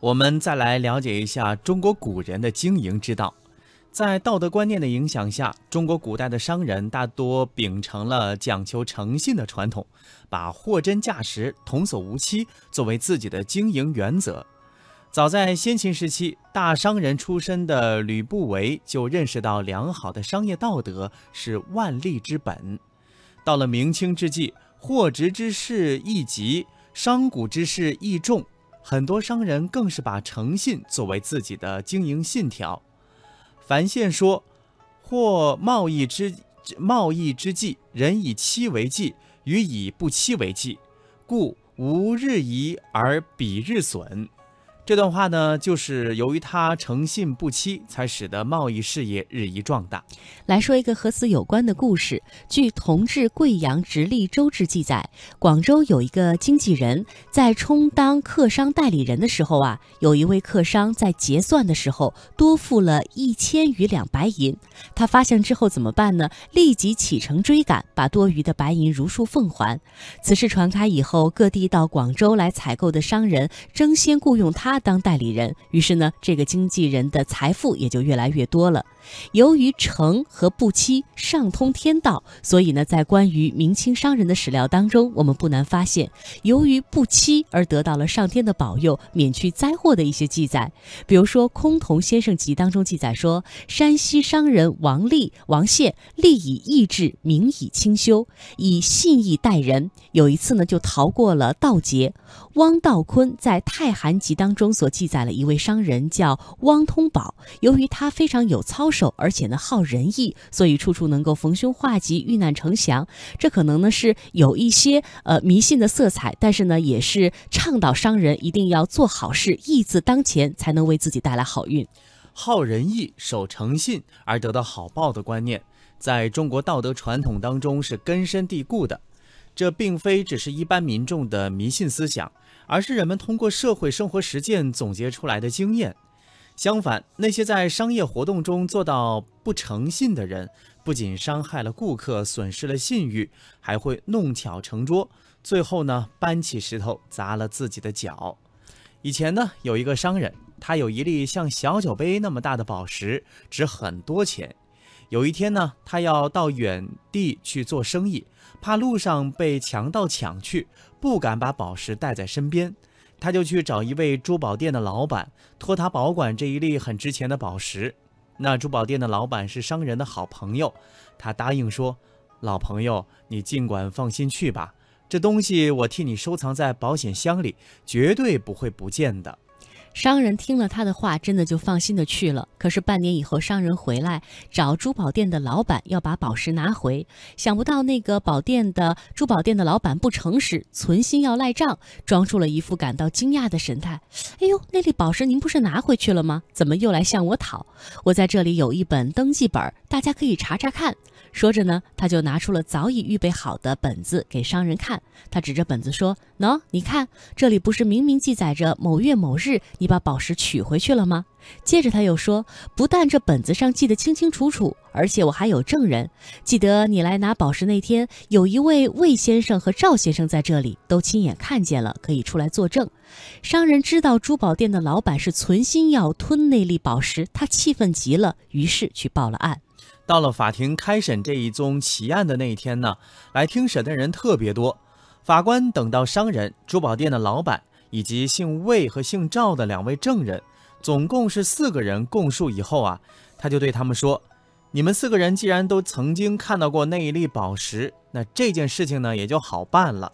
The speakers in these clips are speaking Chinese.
我们再来了解一下中国古人的经营之道。在道德观念的影响下，中国古代的商人大多秉承了讲求诚信的传统，把货真价实、童叟无欺作为自己的经营原则。早在先秦时期，大商人出身的吕不韦就认识到良好的商业道德是万利之本。到了明清之际，货值之事易急，商贾之事易重。很多商人更是把诚信作为自己的经营信条。樊宪说：“或贸易之贸易之际，人以期为计，与以不期为计，故无日宜而彼日损。”这段话呢，就是由于他诚信不欺，才使得贸易事业日益壮大。来说一个和此有关的故事。据《同治贵阳直隶州志》记载，广州有一个经纪人，在充当客商代理人的时候啊，有一位客商在结算的时候多付了一千余两白银。他发现之后怎么办呢？立即启程追赶，把多余的白银如数奉还。此事传开以后，各地到广州来采购的商人争先雇佣他。当代理人，于是呢，这个经纪人的财富也就越来越多了。由于诚和不欺上通天道，所以呢，在关于明清商人的史料当中，我们不难发现，由于不欺而得到了上天的保佑，免去灾祸的一些记载。比如说《崆峒先生集》当中记载说，山西商人王立、王宪立以义志，名以清修，以信义待人。有一次呢，就逃过了盗劫。汪道坤在《太寒集》当中中所记载了一位商人叫汪通宝，由于他非常有操守，而且呢好仁义，所以处处能够逢凶化吉、遇难成祥。这可能呢是有一些呃迷信的色彩，但是呢也是倡导商人一定要做好事，义字当前，才能为自己带来好运。好仁义、守诚信而得到好报的观念，在中国道德传统当中是根深蒂固的。这并非只是一般民众的迷信思想，而是人们通过社会生活实践总结出来的经验。相反，那些在商业活动中做到不诚信的人，不仅伤害了顾客，损失了信誉，还会弄巧成拙，最后呢，搬起石头砸了自己的脚。以前呢，有一个商人，他有一粒像小酒杯那么大的宝石，值很多钱。有一天呢，他要到远地去做生意，怕路上被强盗抢去，不敢把宝石带在身边，他就去找一位珠宝店的老板，托他保管这一粒很值钱的宝石。那珠宝店的老板是商人的好朋友，他答应说：“老朋友，你尽管放心去吧，这东西我替你收藏在保险箱里，绝对不会不见的。”商人听了他的话，真的就放心的去了。可是半年以后，商人回来找珠宝店的老板要把宝石拿回，想不到那个宝店的珠宝店的老板不诚实，存心要赖账，装出了一副感到惊讶的神态。哎呦，那粒宝石您不是拿回去了吗？怎么又来向我讨？我在这里有一本登记本，大家可以查查看。说着呢，他就拿出了早已预备好的本子给商人看。他指着本子说：“喏，你看，这里不是明明记载着某月某日你把宝石取回去了吗？”接着他又说：“不但这本子上记得清清楚楚，而且我还有证人。记得你来拿宝石那天，有一位魏先生和赵先生在这里，都亲眼看见了，可以出来作证。”商人知道珠宝店的老板是存心要吞那粒宝石，他气愤极了，于是去报了案。到了法庭开审这一宗奇案的那一天呢，来听审的人特别多。法官等到商人、珠宝店的老板以及姓魏和姓赵的两位证人，总共是四个人供述以后啊，他就对他们说：“你们四个人既然都曾经看到过那一粒宝石，那这件事情呢也就好办了。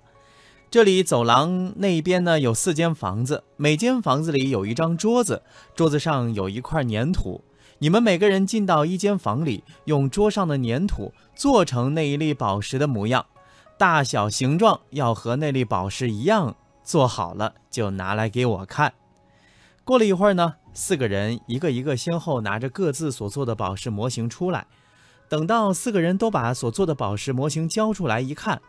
这里走廊那边呢有四间房子，每间房子里有一张桌子，桌子上有一块粘土。”你们每个人进到一间房里，用桌上的粘土做成那一粒宝石的模样，大小形状要和那粒宝石一样。做好了就拿来给我看。过了一会儿呢，四个人一个一个先后拿着各自所做的宝石模型出来。等到四个人都把所做的宝石模型交出来一看，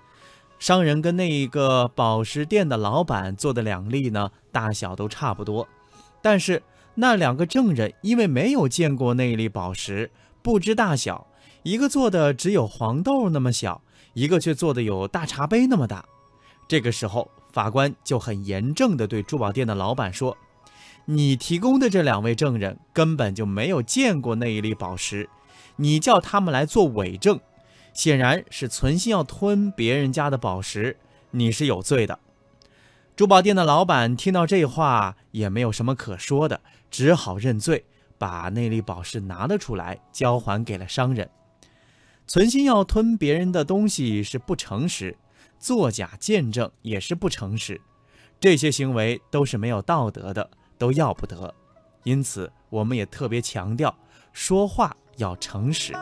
商人跟那一个宝石店的老板做的两粒呢，大小都差不多，但是。那两个证人因为没有见过那一粒宝石，不知大小，一个做的只有黄豆那么小，一个却做的有大茶杯那么大。这个时候，法官就很严正地对珠宝店的老板说：“你提供的这两位证人根本就没有见过那一粒宝石，你叫他们来做伪证，显然是存心要吞别人家的宝石，你是有罪的。珠宝店的老板听到这话也没有什么可说的，只好认罪，把那粒宝石拿了出来，交还给了商人。存心要吞别人的东西是不诚实，作假见证也是不诚实，这些行为都是没有道德的。都要不得，因此我们也特别强调，说话要诚实。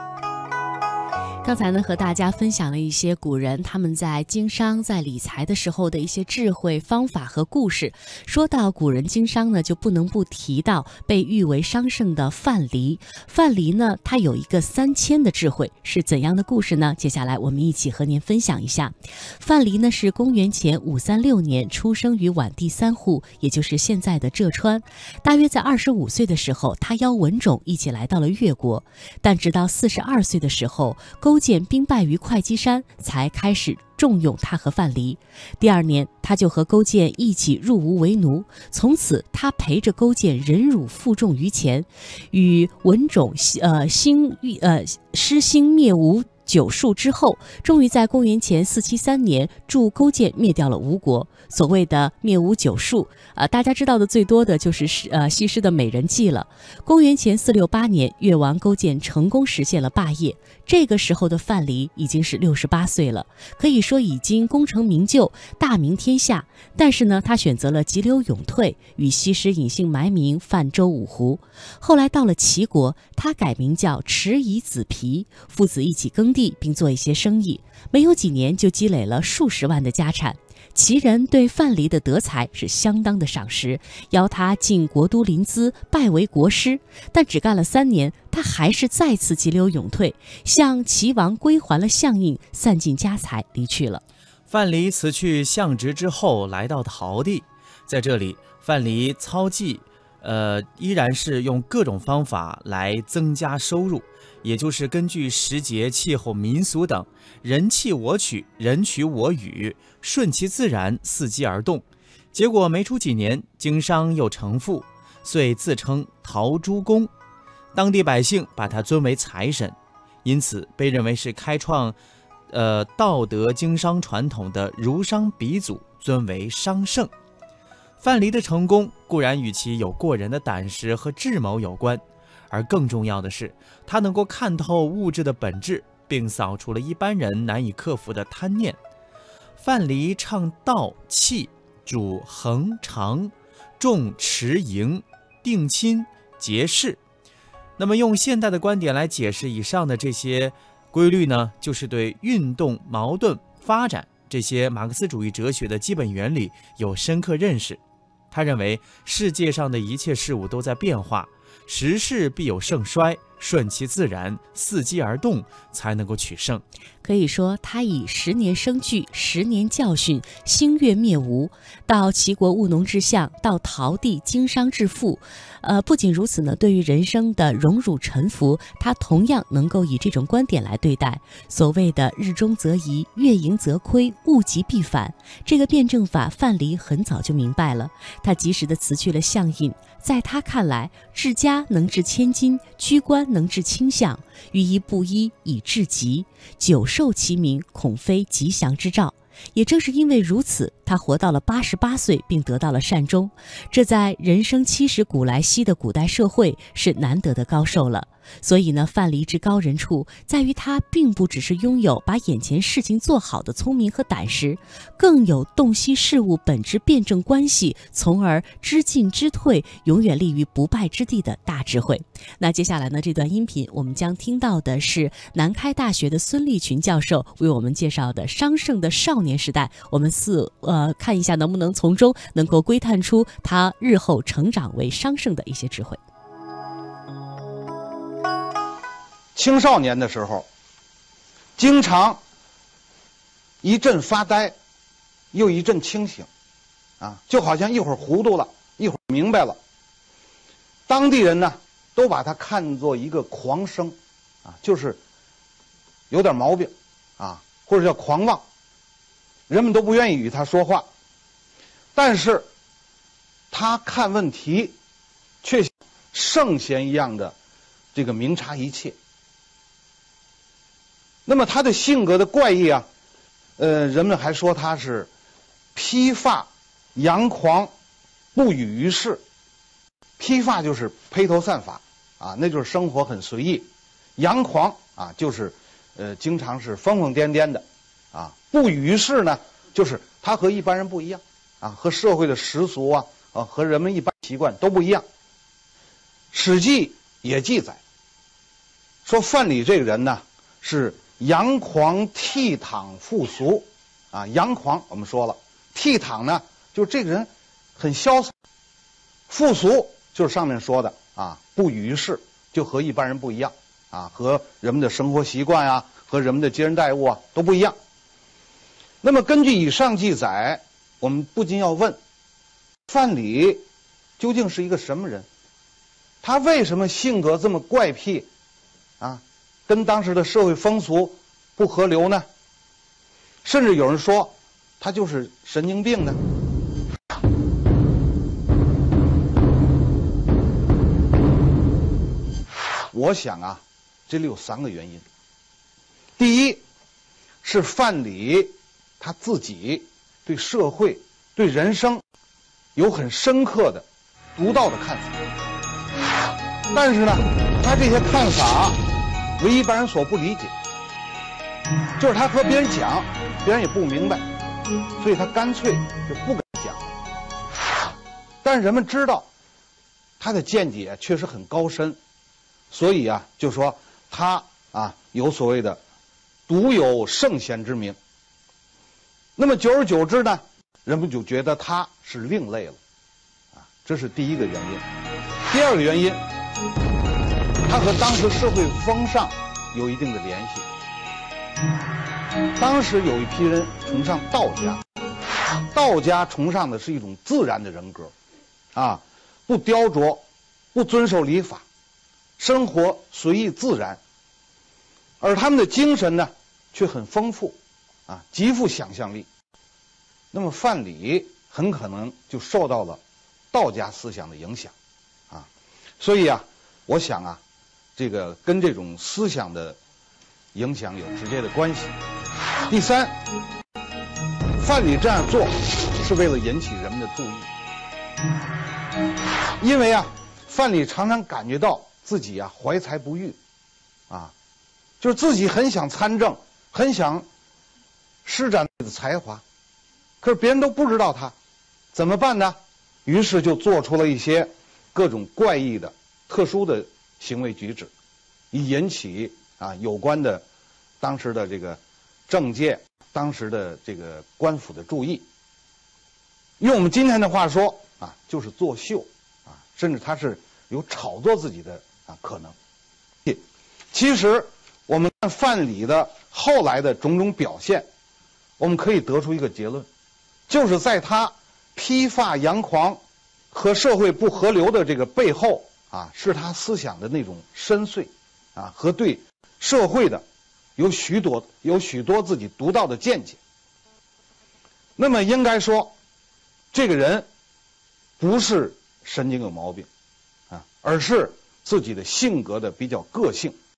刚才呢，和大家分享了一些古人他们在经商、在理财的时候的一些智慧方法和故事。说到古人经商呢，就不能不提到被誉为商圣的范蠡。范蠡呢，他有一个三千的智慧，是怎样的故事呢？接下来我们一起和您分享一下。范蠡呢，是公元前五三六年出生于宛地三户，也就是现在的浙川。大约在二十五岁的时候，他邀文种一起来到了越国，但直到四十二岁的时候，公勾践兵败于会稽山，才开始重用他和范蠡。第二年，他就和勾践一起入吴为奴。从此，他陪着勾践忍辱负重于前，与文种呃兴呃诗兴灭吴。九数之后，终于在公元前四七三年助勾践灭掉了吴国。所谓的灭吴九数，啊，大家知道的最多的就是呃西施的美人计了。公元前四六八年，越王勾践成功实现了霸业。这个时候的范蠡已经是六十八岁了，可以说已经功成名就，大名天下。但是呢，他选择了急流勇退，与西施隐姓埋名泛舟五湖。后来到了齐国，他改名叫迟疑子皮，父子一起耕地，并做一些生意。没有几年，就积累了数十万的家产。齐人对范蠡的德才是相当的赏识，邀他进国都临淄拜为国师。但只干了三年，他还是再次急流勇退，向齐王归还了相印，散尽家财离去了。范蠡辞去相职之后，来到陶地，在这里，范蠡操技，呃，依然是用各种方法来增加收入。也就是根据时节、气候、民俗等，人弃我取，人取我与，顺其自然，伺机而动。结果没出几年，经商又成富，遂自称陶朱公。当地百姓把他尊为财神，因此被认为是开创，呃道德经商传统的儒商鼻祖，尊为商圣。范蠡的成功固然与其有过人的胆识和智谋有关。而更重要的是，他能够看透物质的本质，并扫除了一般人难以克服的贪念。范蠡倡道气，主恒长，重持盈，定亲节事。那么，用现代的观点来解释以上的这些规律呢，就是对运动、矛盾、发展这些马克思主义哲学的基本原理有深刻认识。他认为，世界上的一切事物都在变化。时势必有盛衰，顺其自然，伺机而动，才能够取胜。可以说，他以十年生聚，十年教训，星月灭吴，到齐国务农之相，到陶地经商致富。呃，不仅如此呢，对于人生的荣辱沉浮，他同样能够以这种观点来对待。所谓的日中则移，月盈则亏，物极必反，这个辩证法，范蠡很早就明白了。他及时的辞去了相印，在他看来，治家能治千金，居官能治倾向，御医不一以治疾，久。受其名，恐非吉祥之兆。也正是因为如此，他活到了八十八岁，并得到了善终。这在人生七十古来稀的古代社会是难得的高寿了。所以呢，范蠡之高人处在于他并不只是拥有把眼前事情做好的聪明和胆识，更有洞悉事物本质、辩证关系，从而知进知退，永远立于不败之地的大智慧。那接下来呢，这段音频我们将听到的是南开大学的孙立群教授为我们介绍的商圣的少年时代。我们四呃看一下能不能从中能够窥探出他日后成长为商圣的一些智慧。青少年的时候，经常一阵发呆，又一阵清醒，啊，就好像一会儿糊涂了，一会儿明白了。当地人呢，都把他看作一个狂生，啊，就是有点毛病，啊，或者叫狂妄，人们都不愿意与他说话。但是，他看问题却圣贤一样的这个明察一切。那么他的性格的怪异啊，呃，人们还说他是披发扬狂，不语于世。披发就是披头散发啊，那就是生活很随意；扬狂啊，就是呃经常是疯疯癫癫的啊。不语于世呢，就是他和一般人不一样啊，和社会的习俗啊啊和人们一般习惯都不一样。《史记》也记载说范蠡这个人呢是。阳狂倜傥富俗，啊，阳狂我们说了，倜傥呢，就是这个人很潇洒；富俗就是上面说的啊，不语于世，就和一般人不一样，啊，和人们的生活习惯啊，和人们的接人待物啊都不一样。那么根据以上记载，我们不禁要问：范蠡究竟是一个什么人？他为什么性格这么怪癖？啊？跟当时的社会风俗不合流呢，甚至有人说他就是神经病呢。我想啊，这里有三个原因。第一，是范蠡他自己对社会、对人生有很深刻的、独到的看法，但是呢，他这些看法。为一般人所不理解，就是他和别人讲，别人也不明白，所以他干脆就不敢讲。但人们知道他的见解确实很高深，所以啊，就说他啊有所谓的独有圣贤之名。那么久而久之呢，人们就觉得他是另类了，啊，这是第一个原因。第二个原因。他和当时社会风尚有一定的联系。当时有一批人崇尚道家，道家崇尚的是一种自然的人格，啊，不雕琢，不遵守礼法，生活随意自然。而他们的精神呢，却很丰富，啊，极富想象力。那么范蠡很可能就受到了道家思想的影响，啊，所以啊，我想啊。这个跟这种思想的影响有直接的关系。第三，范蠡这样做是为了引起人们的注意，因为啊，范蠡常常感觉到自己啊怀才不遇，啊，就是自己很想参政，很想施展自己的才华，可是别人都不知道他，怎么办呢？于是就做出了一些各种怪异的、特殊的。行为举止，以引起啊有关的当时的这个政界、当时的这个官府的注意。用我们今天的话说啊，就是作秀啊，甚至他是有炒作自己的啊可能。其实我们看范蠡的后来的种种表现，我们可以得出一个结论，就是在他披发扬狂和社会不合流的这个背后。啊，是他思想的那种深邃，啊，和对社会的有许多有许多自己独到的见解。那么应该说，这个人不是神经有毛病，啊，而是自己的性格的比较个性。